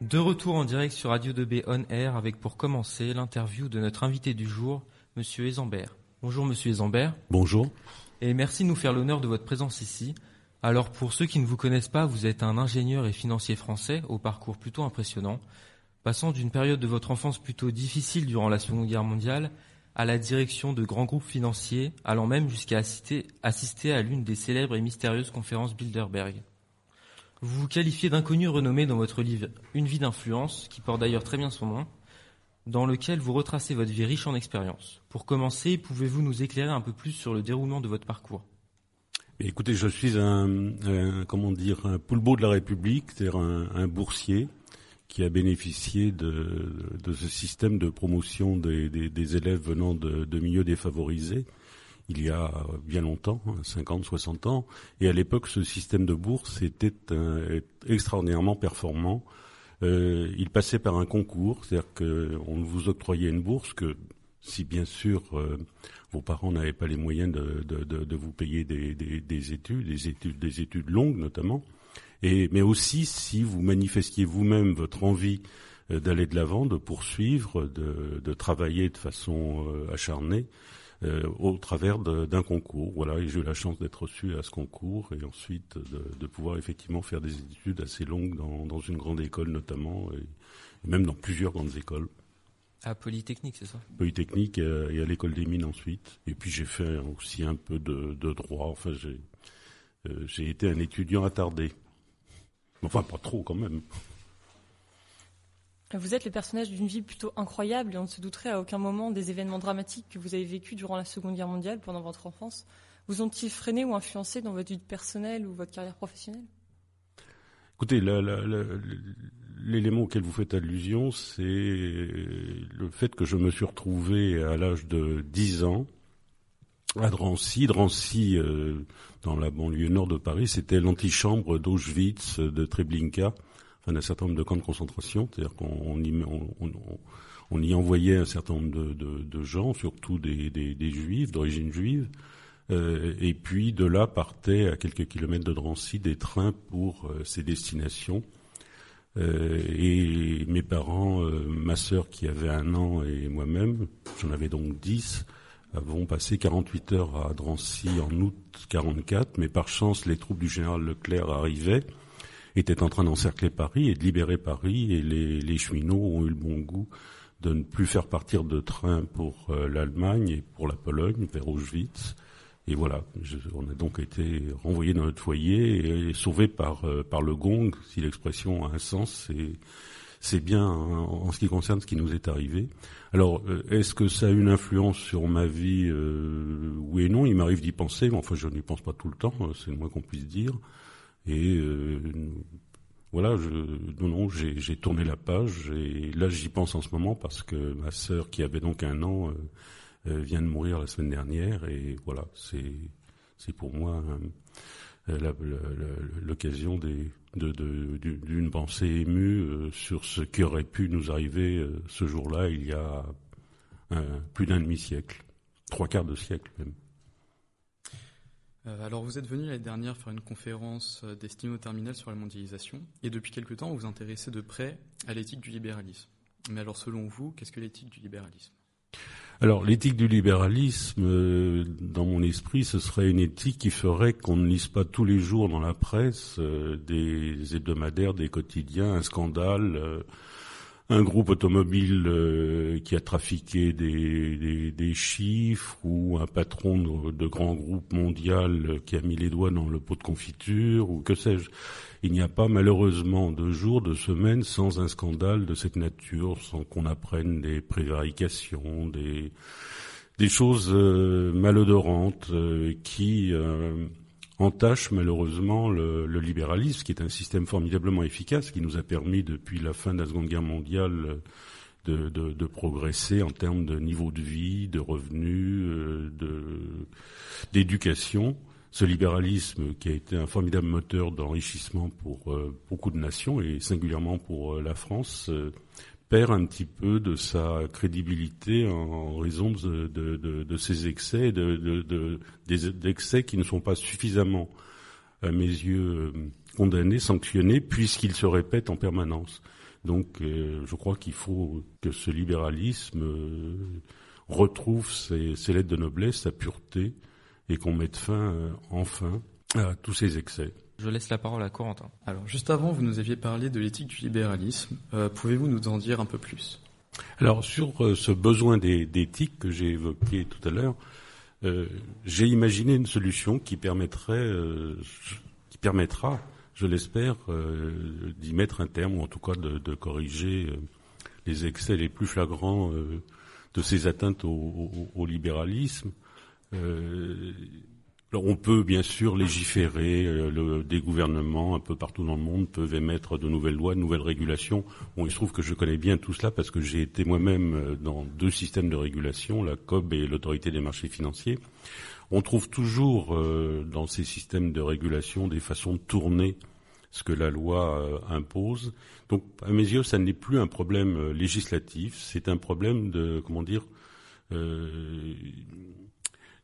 De retour en direct sur Radio 2B On Air avec pour commencer l'interview de notre invité du jour, Monsieur Ezambert. Bonjour Monsieur Ezambert. Bonjour. Et merci de nous faire l'honneur de votre présence ici. Alors pour ceux qui ne vous connaissent pas, vous êtes un ingénieur et financier français au parcours plutôt impressionnant, passant d'une période de votre enfance plutôt difficile durant la Seconde Guerre mondiale à la direction de grands groupes financiers, allant même jusqu'à assister, assister à l'une des célèbres et mystérieuses conférences Bilderberg. Vous vous qualifiez d'inconnu renommé dans votre livre Une vie d'influence, qui porte d'ailleurs très bien son nom, dans lequel vous retracez votre vie riche en expériences. Pour commencer, pouvez-vous nous éclairer un peu plus sur le déroulement de votre parcours? Écoutez, je suis un, comment dire un poulbeau de la République, c'est-à-dire un, boursier qui a bénéficié de, ce système de promotion des, élèves venant de, de milieux défavorisés il y a bien longtemps, 50, hein, 60 ans. Et à l'époque, ce système de bourse était extraordinairement performant. Euh, il passait par un concours, c'est-à-dire qu'on vous octroyait une bourse que, si bien sûr euh, vos parents n'avaient pas les moyens de, vous payer des, études, des études, des études longues notamment, mais aussi si vous manifestiez vous-même votre envie euh, d'aller de l'avant, de poursuivre, de, travailler de façon acharnée, euh, au travers d'un concours. Voilà, et j'ai eu la chance d'être reçu à ce concours et ensuite de, pouvoir effectivement faire des études assez longues dans, une grande école notamment, et même dans plusieurs grandes écoles. À Polytechnique, c'est ça? Polytechnique et à l'école des mines ensuite. Et puis j'ai fait aussi un peu de, droit. Enfin, euh, j'ai été un étudiant attardé. Enfin, pas trop quand même. Vous êtes le personnage d'une vie plutôt incroyable et on ne se douterait à aucun moment des événements dramatiques que vous avez vécus durant la Seconde Guerre mondiale pendant votre enfance. Vous ont-ils freiné ou influencé dans votre vie personnelle ou votre carrière professionnelle? Écoutez, l'élément auquel vous faites allusion, c'est le fait que je me suis retrouvé à l'âge de 10 ans à Drancy. Drancy, euh, dans la banlieue nord de Paris, c'était l'antichambre d'Auschwitz, de Treblinka enfin, d'un certain nombre de camps de concentration, c'est-à-dire qu'on y, on, y envoyait un certain nombre de, gens, surtout des, juifs, d'origine juive, euh, et puis de là partaient à quelques kilomètres de Drancy des trains pour euh, ces destinations. Euh, et mes parents, ma sœur qui avait un an et moi-même, j'en avais donc dix, avons passé 48 heures à Drancy en août 44, mais par chance les troupes du général Leclerc arrivaient était en train d'encercler Paris et de libérer Paris et les, les, cheminots ont eu le bon goût de ne plus faire partir de train pour euh, l'Allemagne et pour la Pologne vers Auschwitz. Et voilà, on a donc été renvoyés dans notre foyer et, sauvés par, euh, par le gong, si l'expression a un sens. C'est, c'est bien en, ce qui concerne ce qui nous est arrivé. Alors, euh, est-ce que ça a une influence sur ma vie Oui et non, il m'arrive d'y penser, mais enfin je n'y pense pas tout le temps, c'est le moins qu'on puisse dire. Et euh, voilà, je, non, non, j'ai tourné la page et là j'y pense en ce moment parce que ma sœur qui avait donc un an euh, euh, vient de mourir la semaine dernière et voilà, c'est c'est pour moi l'occasion d'une pensée émue sur ce qui aurait pu nous arriver ce jour-là il y a plus d'un demi-siècle, trois quarts de siècle même. Euh, alors vous êtes venu l'année dernière faire une conférence euh, destinée au terminal sur la mondialisation et depuis quelque temps vous vous intéressez de près à l'éthique du libéralisme. Mais alors selon vous, qu'est-ce que l'éthique du libéralisme? Alors l'éthique du libéralisme, euh, dans mon esprit, ce serait une éthique qui ferait qu'on ne lise pas tous les jours dans la presse des hebdomadaires, des quotidiens, un scandale un groupe automobile euh, qui a trafiqué des, des, chiffres ou un patron de, de, grand groupe mondial qui a mis les doigts dans le pot de confiture ou que sais-je. Il n'y a pas malheureusement de jours, de semaines sans un scandale de cette nature, sans qu'on apprenne des prévarications, des, des choses euh, malodorantes euh, qui entache malheureusement le, libéralisme, qui est un système formidablement efficace, qui nous a permis depuis la fin de la Seconde Guerre mondiale de, progresser en termes de niveau de vie, de revenus, euh, d'éducation. Ce libéralisme qui a été un formidable moteur d'enrichissement pour euh, beaucoup de nations et singulièrement pour euh, la France perd un petit peu de sa crédibilité en raison de, de, de, de ses excès, de, des excès qui ne sont pas suffisamment, à mes yeux, condamnés, sanctionnés, puisqu'ils se répètent en permanence. Donc je crois qu'il faut que ce libéralisme retrouve ses, ses, lettres de noblesse, sa pureté, et qu'on mette fin enfin à tous ces excès. Je laisse la parole à Corentin. Alors, juste avant, vous nous aviez parlé de l'éthique du libéralisme. Euh, pouvez-vous nous en dire un peu plus? Alors, sur euh, ce besoin d'éthique que j'ai évoqué tout à l'heure, euh, j'ai imaginé une solution qui permettrait, qui permettra, je l'espère, d'y mettre un terme, ou en tout cas de, de corriger les excès les plus flagrants de ces atteintes au, au, au libéralisme on peut bien sûr légiférer, euh, le, des gouvernements un peu partout dans le monde peuvent émettre de nouvelles lois, de nouvelles régulations. Bon, il se trouve que je connais bien tout cela parce que j'ai été moi-même euh, dans deux systèmes de régulation, la COB et l'autorité des marchés financiers. On trouve toujours euh, dans ces systèmes de régulation des façons de tourner ce que la loi impose. Donc, à mes yeux, ça n'est plus un problème législatif, c'est un problème de, comment dire,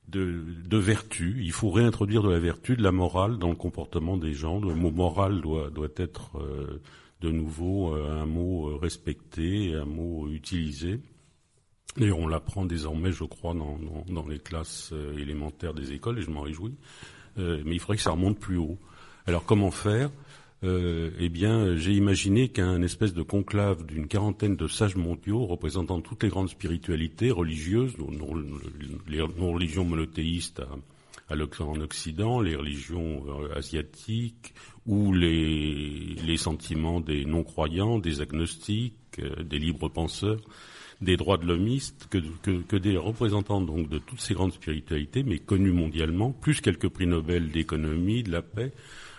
de, de, vertu. Il faut réintroduire de la vertu, de la morale dans le comportement des gens. Le mot moral doit, doit être euh, de nouveau euh, un mot euh, respecté, un mot utilisé. Et on l'apprend désormais, je crois, dans, dans, dans les classes élémentaires des écoles, et je m'en réjouis. mais il faudrait que ça remonte plus haut. Alors comment faire? Euh, eh bien, j'ai imaginé qu'un espèce de conclave d'une quarantaine de sages mondiaux représentant toutes les grandes spiritualités religieuses, les non-religions monothéistes en Occident, les religions euh, asiatiques ou les, sentiments des non-croyants, des agnostiques, euh, des libres penseurs, des droits de l'homiste, que, que, des représentants donc de toutes ces grandes spiritualités, mais connues mondialement, plus quelques prix Nobel d'économie, de la paix,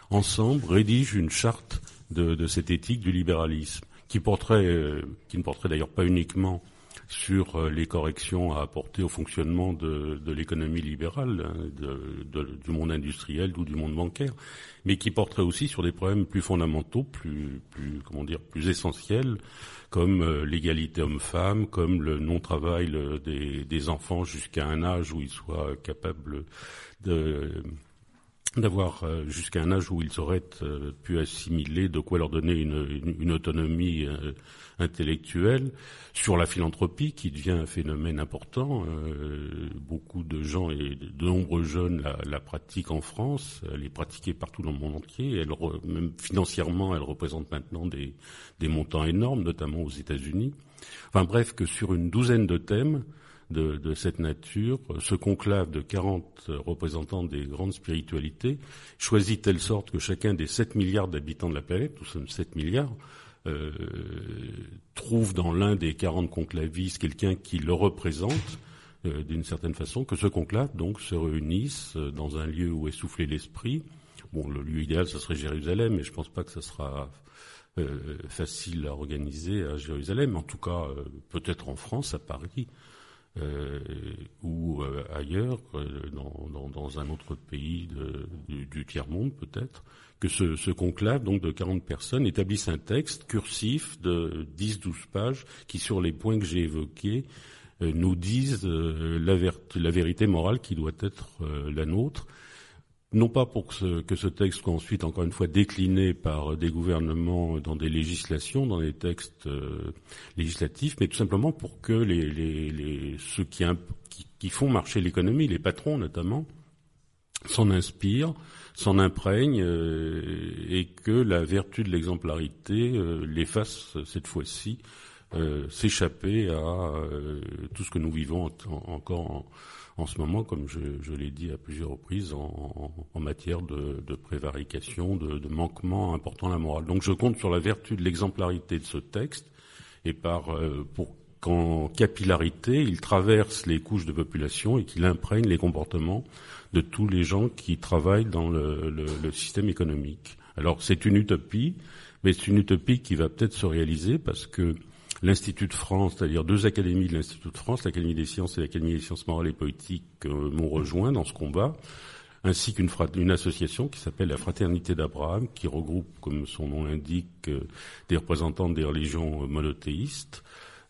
ensemble, rédigent une charte de, cette éthique du libéralisme, qui, porterait, euh, qui ne porterait d'ailleurs pas uniquement sur euh, les corrections à apporter au fonctionnement de, l'économie libérale, hein, du monde industriel ou du monde bancaire, mais qui porterait aussi sur des problèmes plus fondamentaux, plus, comment dire, plus essentiels, comme euh, l'égalité homme-femme, comme le non-travail des, des, enfants jusqu'à un âge où ils soient capables de d'avoir euh, jusqu'à un âge où ils auraient euh, pu assimiler, de quoi leur donner une, autonomie euh, intellectuelle, sur la philanthropie qui devient un phénomène important. beaucoup de gens et de nombreux jeunes la, la, pratiquent en France, elle est pratiquée partout dans le monde entier. Elle, même financièrement, elle représente maintenant des, des montants énormes, notamment aux États-Unis. Enfin bref, que sur une douzaine de thèmes, de, cette nature, ce conclave de 40 représentants des grandes spiritualités, choisit telle sorte que chacun des 7 milliards d'habitants de la planète, nous sommes 7 milliards, euh, trouve dans l'un des 40 conclavistes quelqu'un qui le représente euh, d'une certaine façon, que ce conclave donc se réunisse euh, dans un lieu où est soufflé l'esprit. Bon, le lieu idéal, ce serait Jérusalem, mais je ne pense pas que ce sera euh, facile à organiser à Jérusalem. En tout cas, peut-être en France, à Paris. Euh, ou euh, ailleurs, euh, dans, dans, un autre pays de, du, tiers-monde peut-être, que ce, ce, conclave donc de 40 personnes établisse un texte cursif de 10-12 pages qui, sur les points que j'ai évoqués, nous disent la, la, vérité morale qui doit être la nôtre non pas pour que ce, que ce, texte soit ensuite, encore une fois, décliné par des gouvernements dans des législations, dans des textes euh, législatifs, mais tout simplement pour que les, les, les ceux qui, qui, font marcher l'économie, les patrons notamment, s'en inspirent, s'en imprègnent, euh, et que la vertu de l'exemplarité euh, les fasse cette fois-ci s'échapper à tout ce que nous vivons encore en en ce moment, comme je, je l'ai dit à plusieurs reprises, en, en matière de, de prévarication, de, de, manquement important à la morale. Donc je compte sur la vertu de l'exemplarité de ce texte et par euh, pour qu'en capillarité, il traverse les couches de population et qu'il imprègne les comportements de tous les gens qui travaillent dans le, le, le système économique. Alors c'est une utopie, mais c'est une utopie qui va peut-être se réaliser parce que l'Institut de France, c'est-à-dire deux académies de l'Institut de France, l'Académie des sciences et l'Académie des sciences morales et politiques, euh, m'ont rejoint dans ce combat, ainsi qu'une une association qui s'appelle la Fraternité d'Abraham, qui regroupe, comme son nom l'indique, euh, des représentants des religions euh, monothéistes.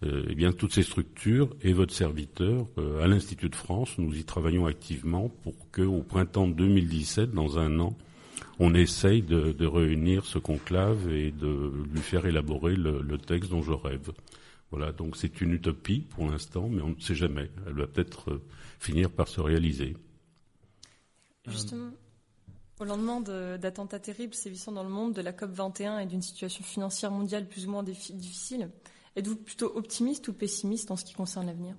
eh bien, toutes ces structures et votre serviteur, à l'Institut de France, nous y travaillons activement pour que, au printemps 2017, dans un an, on essaye de, réunir ce conclave et de lui faire élaborer le, texte dont je rêve. Voilà, donc c'est une utopie pour l'instant, mais on ne sait jamais. Elle va peut-être euh, finir par se réaliser. Justement, au lendemain d'attentats terribles sévissant dans le monde, de la COP 21 et d'une situation financière mondiale plus ou moins difficile, êtes-vous plutôt optimiste ou pessimiste en ce qui concerne l'avenir?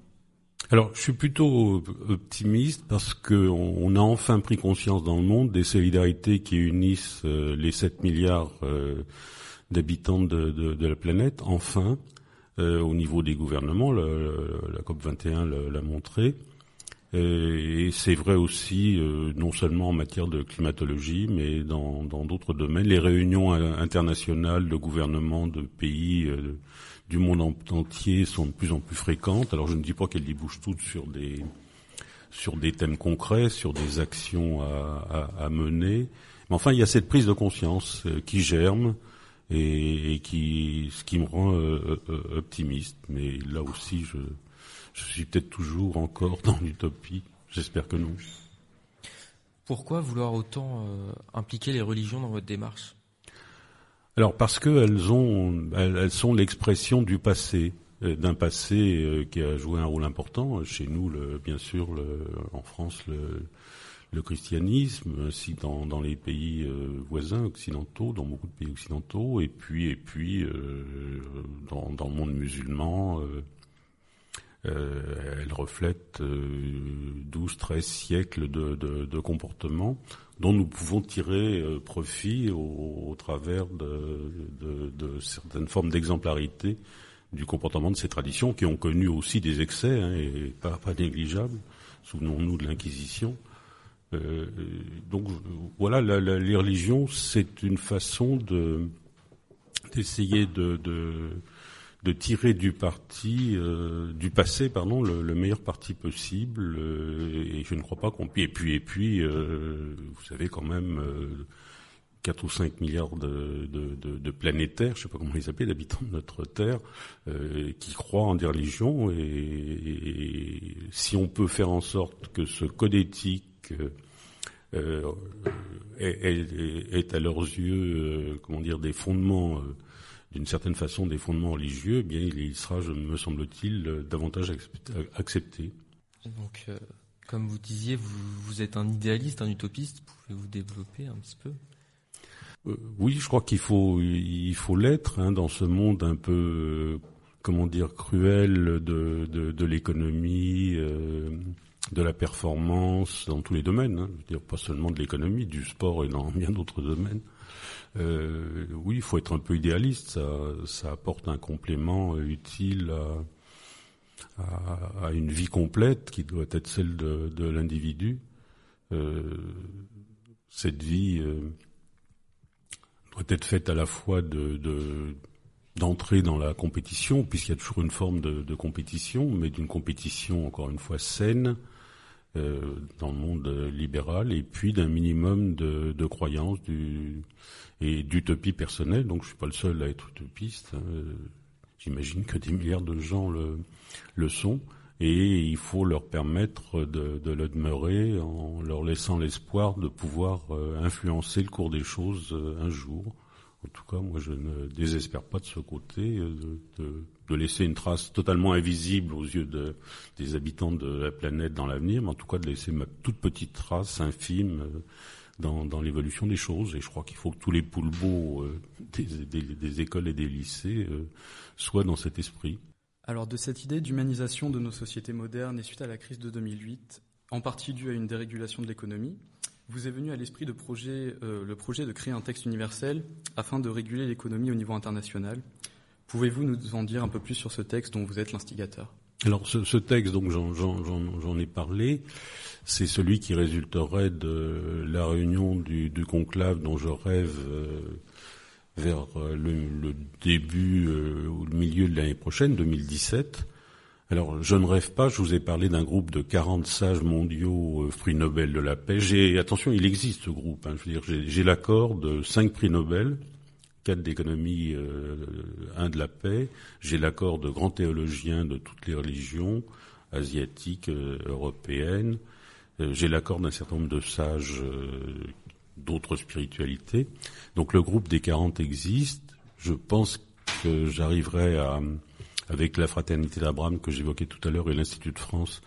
Alors, je suis plutôt optimiste parce qu'on a enfin pris conscience dans le monde des solidarités qui unissent euh, les 7 milliards euh, d'habitants de, la planète, enfin, euh, au niveau des gouvernements. la COP 21 l'a montré. Et c'est vrai aussi, non seulement en matière de climatologie, mais dans d'autres domaines. Les réunions internationales de gouvernements de pays du monde entier sont de plus en plus fréquentes. Alors je ne dis pas qu'elles débouchent toutes sur des sur des thèmes concrets, sur des actions à, à, mener. Mais enfin, il y a cette prise de conscience euh, qui germe et, qui ce qui me rend euh, euh, optimiste. Mais là aussi, je, je suis peut-être toujours encore dans l'utopie. J'espère que non. Pourquoi vouloir autant impliquer les religions dans votre démarche? Alors parce qu'elles ont, elles, sont l'expression du passé, euh, d'un passé euh, qui a joué un rôle important chez nous, le, bien sûr, le, en France, le, christianisme, ainsi dans, les pays euh, voisins occidentaux, dans beaucoup de pays occidentaux, et puis et puis dans, le monde musulman, euh, elle reflète 12, 13 siècles de, de, de comportements dont nous pouvons tirer euh, profit au, travers de, de, certaines formes d'exemplarité du comportement de ces traditions qui ont connu aussi des excès hein, et pas, pas négligeables. Souvenons-nous de l'Inquisition. Euh, donc voilà, la, la, les religions, c'est une façon de d'essayer de, de tirer du parti, euh, du passé, pardon, le, meilleur parti possible. Euh, et je ne crois pas qu'on puisse. Et puis, et puis, euh, vous savez quand même. 4 ou 5 milliards de, planétaires, je ne sais pas comment ils s'appellent, d'habitants de notre Terre, qui croient en des religions. Et, si on peut faire en sorte que ce code éthique est, est, est, à leurs yeux, comment dire, des fondements d'une certaine façon des fondements religieux, eh bien il sera, me semble-t-il, euh, davantage accepté. Donc, euh, comme vous disiez, vous, êtes un idéaliste, un utopiste. Pouvez-vous développer un petit peu? Euh, Oui, je crois qu'il faut, il faut l'être hein, dans ce monde un peu, comment dire, cruel de, de, l'économie. de la performance dans tous les domaines, hein. je veux dire pas seulement de l'économie, du sport et dans bien d'autres domaines. Euh, oui, il faut être un peu idéaliste. Ça, apporte un complément euh, utile à, une vie complète qui doit être celle de, l'individu. Euh, cette vie doit être faite à la fois de, dans la compétition, puisqu'il y a toujours une forme de compétition, mais d'une compétition encore une fois saine, euh, dans le monde libéral, et puis d'un minimum de, de croyance, du, et d'utopie personnelle. Donc je suis pas le seul à être utopiste. Hein. J'imagine que des milliards de gens le, le sont. Et il faut leur permettre de, de, le demeurer en leur laissant l'espoir de pouvoir euh, influencer le cours des choses euh, un jour. En tout cas, moi, je ne désespère pas de ce côté euh, de, laisser une trace totalement invisible aux yeux de, des habitants de la planète dans l'avenir, mais en tout cas de laisser ma toute petite trace infime dans, dans l'évolution des choses. Et je crois qu'il faut que tous les poulbeaux euh, des, écoles et des lycées euh, soient dans cet esprit. Alors de cette idée d'humanisation de nos sociétés modernes et suite à la crise de 2008, en partie due à une dérégulation de l'économie, vous est venu à l'esprit de projet, euh, le projet de créer un texte universel afin de réguler l'économie au niveau international. Pouvez-vous nous en dire un peu plus sur ce texte dont vous êtes l'instigateur? Alors ce, texte, donc j'en ai parlé, c'est celui qui résulterait de la réunion du, conclave dont je rêve euh, vers euh, le, début ou le milieu de l'année prochaine, 2017. Alors, je ne rêve pas, je vous ai parlé d'un groupe de 40 sages mondiaux prix Nobel de la paix. J'ai, attention, il existe ce groupe. Hein, je veux dire, j'ai l'accord de 5 prix Nobel, 4 d'économie, euh, 1 de la paix. J'ai l'accord de grands théologiens de toutes les religions, asiatiques, européennes, euh, j'ai l'accord d'un certain nombre de sages euh, d'autres spiritualités. Donc le groupe des 40 existe. Je pense que j'arriverai à, avec la fraternité d'Abraham que j'évoquais tout à l'heure et l'Institut de France,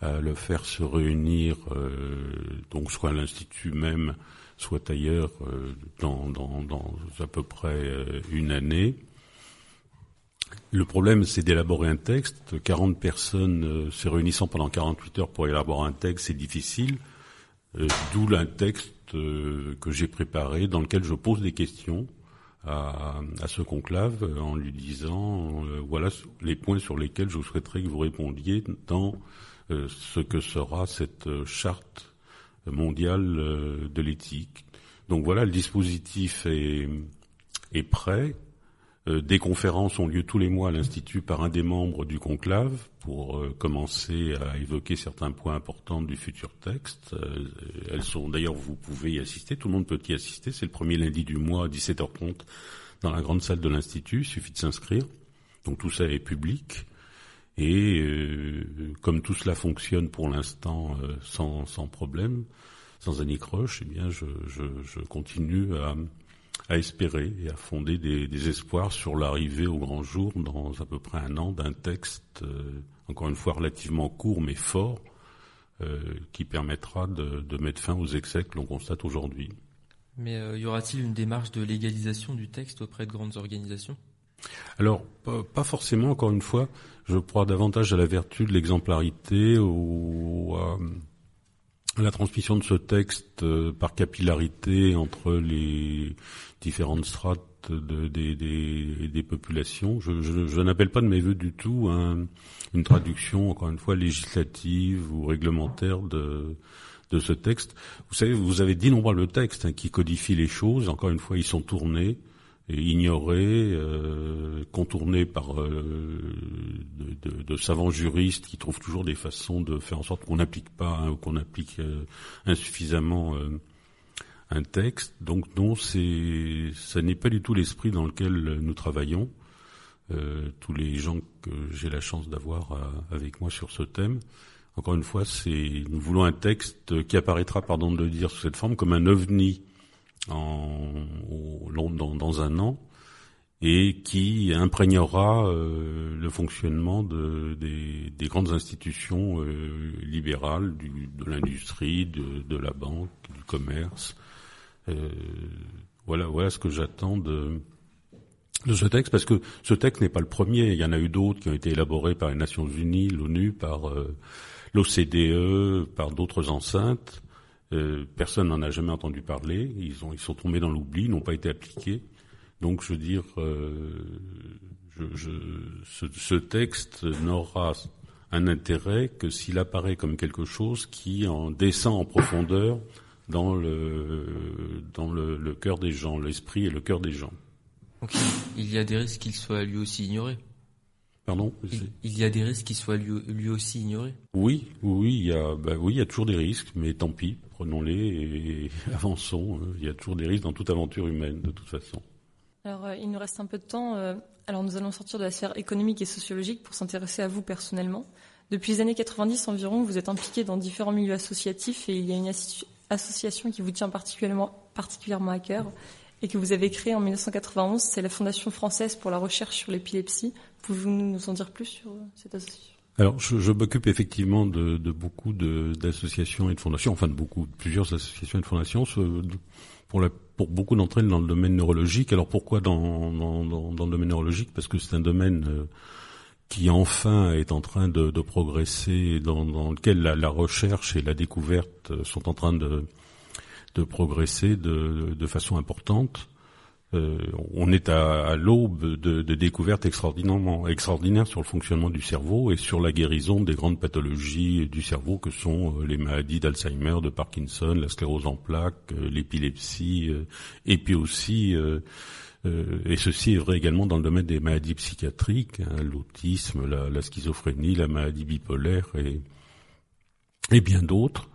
à le faire se réunir, euh, donc soit à l'Institut même, soit ailleurs, euh, dans, dans, dans, à peu près euh, une année. Le problème, c'est d'élaborer un texte. 40 personnes se réunissant pendant 48 heures pour élaborer un texte, c'est difficile. D'où un texte que j'ai préparé dans lequel je pose des questions à, ce conclave en lui disant voilà les points sur lesquels je souhaiterais que vous répondiez dans euh, ce que sera cette euh, charte mondiale euh, de l'éthique. Donc voilà, le dispositif est, est prêt. Des conférences ont lieu tous les mois à l'Institut par un des membres du conclave pour commencer à évoquer certains points importants du futur texte. elles sont d'ailleurs, vous pouvez y assister, tout le monde peut y assister. C'est le premier lundi du mois à 17h30 dans la grande salle de l'Institut. Il suffit de s'inscrire. Donc tout ça est public. Et euh, comme tout cela fonctionne pour l'instant euh, sans, sans, problème, sans anicroche, eh bien je, je continue à, à, espérer et à fonder des, des espoirs sur l'arrivée au grand jour dans à peu près un an d'un texte, euh, encore une fois relativement court mais fort, qui permettra de, de, mettre fin aux excès que l'on constate aujourd'hui. Mais y aura-t-il une démarche de légalisation du texte auprès de grandes organisations? Alors, pas forcément, encore une fois, je crois davantage à la vertu de l'exemplarité, ou à, la transmission de ce texte euh, par capillarité entre les différentes strates des, populations. Je, n'appelle pas de mes voeux du tout une traduction, encore une fois, législative ou réglementaire de, de ce texte. Vous savez, vous avez d'innombrables textes hein, qui codifient les choses. Encore une fois, ils sont tournés ignoré, euh, par euh, de, savants juristes qui trouvent toujours des façons de faire en sorte qu'on n'applique pas ou qu'on applique euh, insuffisamment un texte. Donc non, c'est ça n'est pas du tout l'esprit dans lequel nous travaillons. tous les gens que j'ai la chance d'avoir avec moi sur ce thème. Encore une fois, c'est nous voulons un texte qui apparaîtra, pardon de le dire, sous cette forme comme un ovni en, dans, dans, un an et qui imprégnera euh, le fonctionnement de, des, des, grandes institutions euh, libérales, du, de l'industrie, de, de, la banque, du commerce. Euh, voilà, voilà ce que j'attends de, de ce texte, parce que ce texte n'est pas le premier. Il y en a eu d'autres qui ont été élaborés par les Nations Unies, l'ONU, par l'OCDE, par d'autres enceintes. Euh, personne n'en a jamais entendu parler. Ils, ont, ils sont tombés dans l'oubli, n'ont pas été appliqués. Donc, je veux dire, euh, je, je, ce, ce, texte n'aura un intérêt que s'il apparaît comme quelque chose qui en descend en profondeur dans le dans le, le cœur des gens, l'esprit et le cœur des gens. Donc, il y a des risques qu'il soit lui aussi ignoré. Pardon? Il, y a des risques qu'il soit lui, lui, aussi ignoré. Oui, oui, il y a, bah oui, il y a toujours des risques, mais tant pis prenons-les et avançons. Il y a toujours des risques dans toute aventure humaine, de toute façon. Alors, euh, il nous reste un peu de temps. Euh, alors, nous allons sortir de la sphère économique et sociologique pour s'intéresser à vous personnellement. Depuis les années 90 environ, vous êtes impliqué dans différents milieux associatifs et il y a une association qui vous tient particulièrement, particulièrement à cœur et que vous avez créée en 1991. C'est la Fondation française pour la recherche sur l'épilepsie. Pouvez-vous nous en dire plus sur euh, cette association? Alors, je, m'occupe effectivement de, de beaucoup d'associations et de fondations, enfin de beaucoup, de plusieurs associations et de fondations, pour, beaucoup d'entre elles dans le domaine neurologique. Alors pourquoi dans, dans, le domaine neurologique? Parce que c'est un domaine euh, qui enfin est en train de, progresser, dans, dans lequel la, recherche et la découverte sont en train de, progresser de façon importante. Euh, on est à, l'aube de, découvertes extraordinairement extraordinaires sur le fonctionnement du cerveau et sur la guérison des grandes pathologies du cerveau que sont euh, les maladies d'Alzheimer, de Parkinson, la sclérose en plaques, euh, l'épilepsie, et puis aussi, et ceci est vrai également dans le domaine des maladies psychiatriques, hein, l'autisme, la, schizophrénie, la maladie bipolaire et bien d'autres.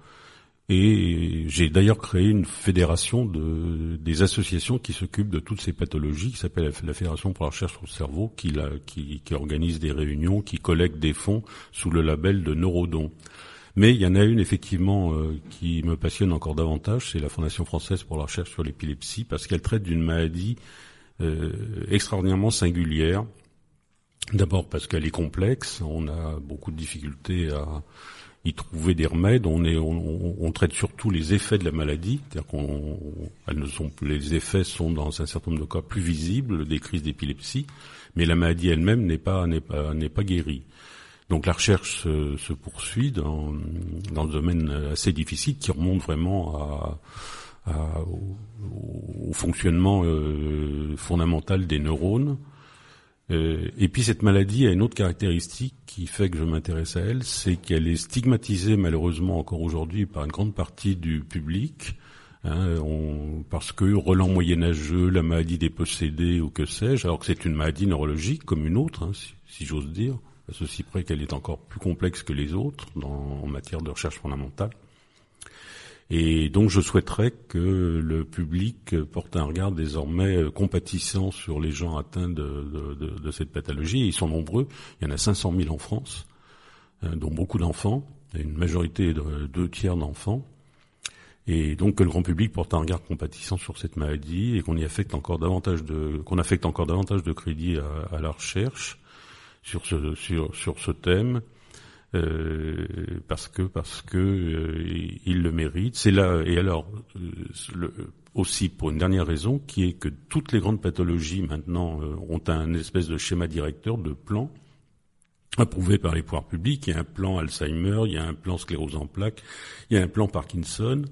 Et j'ai d'ailleurs créé une fédération de, des associations qui s'occupent de toutes ces pathologies, qui s'appelle la Fédération pour la recherche sur le cerveau, qui, la, qui, qui, organise des réunions, qui collecte des fonds sous le label de Neurodon. Mais il y en a une effectivement euh, qui me passionne encore davantage, c'est la Fondation française pour la recherche sur l'épilepsie, parce qu'elle traite d'une maladie euh, extraordinairement singulière. D'abord parce qu'elle est complexe, on a beaucoup de difficultés à y trouver des remèdes. On, est, on, traite surtout les effets de la maladie, c'est-à-dire qu'on, ne sont, les effets sont dans un certain nombre de cas plus visibles des crises d'épilepsie, mais la maladie elle-même n'est pas n'est pas n'est pas guérie. Donc la recherche se, poursuit dans, dans ce domaine assez difficile qui remonte vraiment à, au, fonctionnement euh, fondamental des neurones. Euh, et puis cette maladie a une autre caractéristique qui fait que je m'intéresse à elle, c'est qu'elle est stigmatisée malheureusement encore aujourd'hui par une grande partie du public, hein, parce que Roland moyenâgeux, la maladie des possédés ou que sais-je, alors que c'est une maladie neurologique comme une autre, hein, si j'ose dire à ceci près qu'elle est encore plus complexe que les autres en matière de recherche fondamentale. Et donc je souhaiterais que le public porte un regard désormais compatissant sur les gens atteints de, cette pathologie. Ils sont nombreux, il y en a 500 000 en France, euh, dont beaucoup d'enfants, une majorité de deux tiers d'enfants. Et donc que le grand public porte un regard compatissant sur cette maladie et qu'on y affecte encore davantage de qu'on à, la recherche sur ce thème euh, parce que parce que euh, il le mérite. C'est là et alors euh, aussi pour une dernière raison qui est que toutes les grandes pathologies maintenant ont un espèce de schéma directeur de plan approuvé par les pouvoirs publics. Il y a un plan Alzheimer, il y a un plan sclérose en plaques, il y a un plan Parkinson.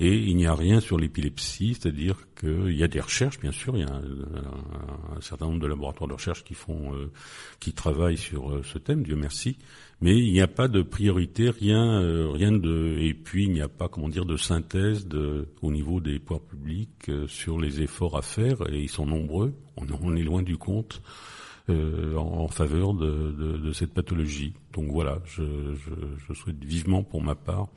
Et il n'y a rien sur l'épilepsie, c'est-à-dire qu'il y a des recherches, bien sûr, il y a un, certain nombre de laboratoires de recherche qui font, euh, qui travaillent sur euh, ce thème, Dieu merci, mais il n'y a pas de priorité, rien, euh, rien de, et puis il n'y a pas, comment dire, de synthèse de, au niveau des pouvoirs publics sur les efforts à faire, et ils sont nombreux. On, est loin du compte. en, faveur de, de, de, cette pathologie. Donc voilà, je, je, je souhaite vivement pour ma part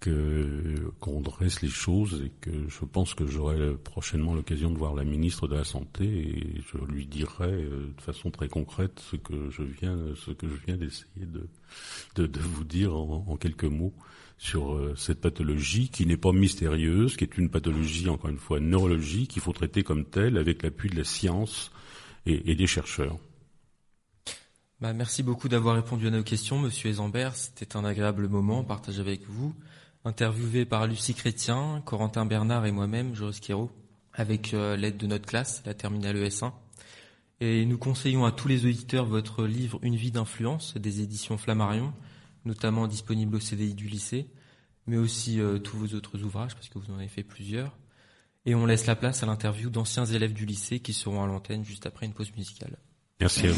que qu'on dresse les choses et que je pense que j'aurai prochainement l'occasion de voir la ministre de la santé et je lui dirai euh, de façon très concrète ce que je viens ce que je viens d'essayer de, de, vous dire en, quelques mots sur euh, cette pathologie qui n'est pas mystérieuse, qui est une pathologie encore une fois neurologique qu'il faut traiter comme telle avec l'appui de la science et, et des chercheurs. Bah, merci beaucoup d'avoir répondu à nos questions, Monsieur Ezambert. C'était un agréable moment partagé avec vous interviewé par Lucie Chrétien, Corentin Bernard et moi-même, Joris Quiro, avec euh, l'aide de notre classe, la terminale ES1. Et nous conseillons à tous les auditeurs votre livre Une vie d'influence des éditions Flammarion, notamment disponible au CDI du lycée, mais aussi euh, tous vos autres ouvrages, parce que vous en avez fait plusieurs. Et on laisse la place à l'interview d'anciens élèves du lycée qui seront à l'antenne juste après une pause musicale. Merci à vous.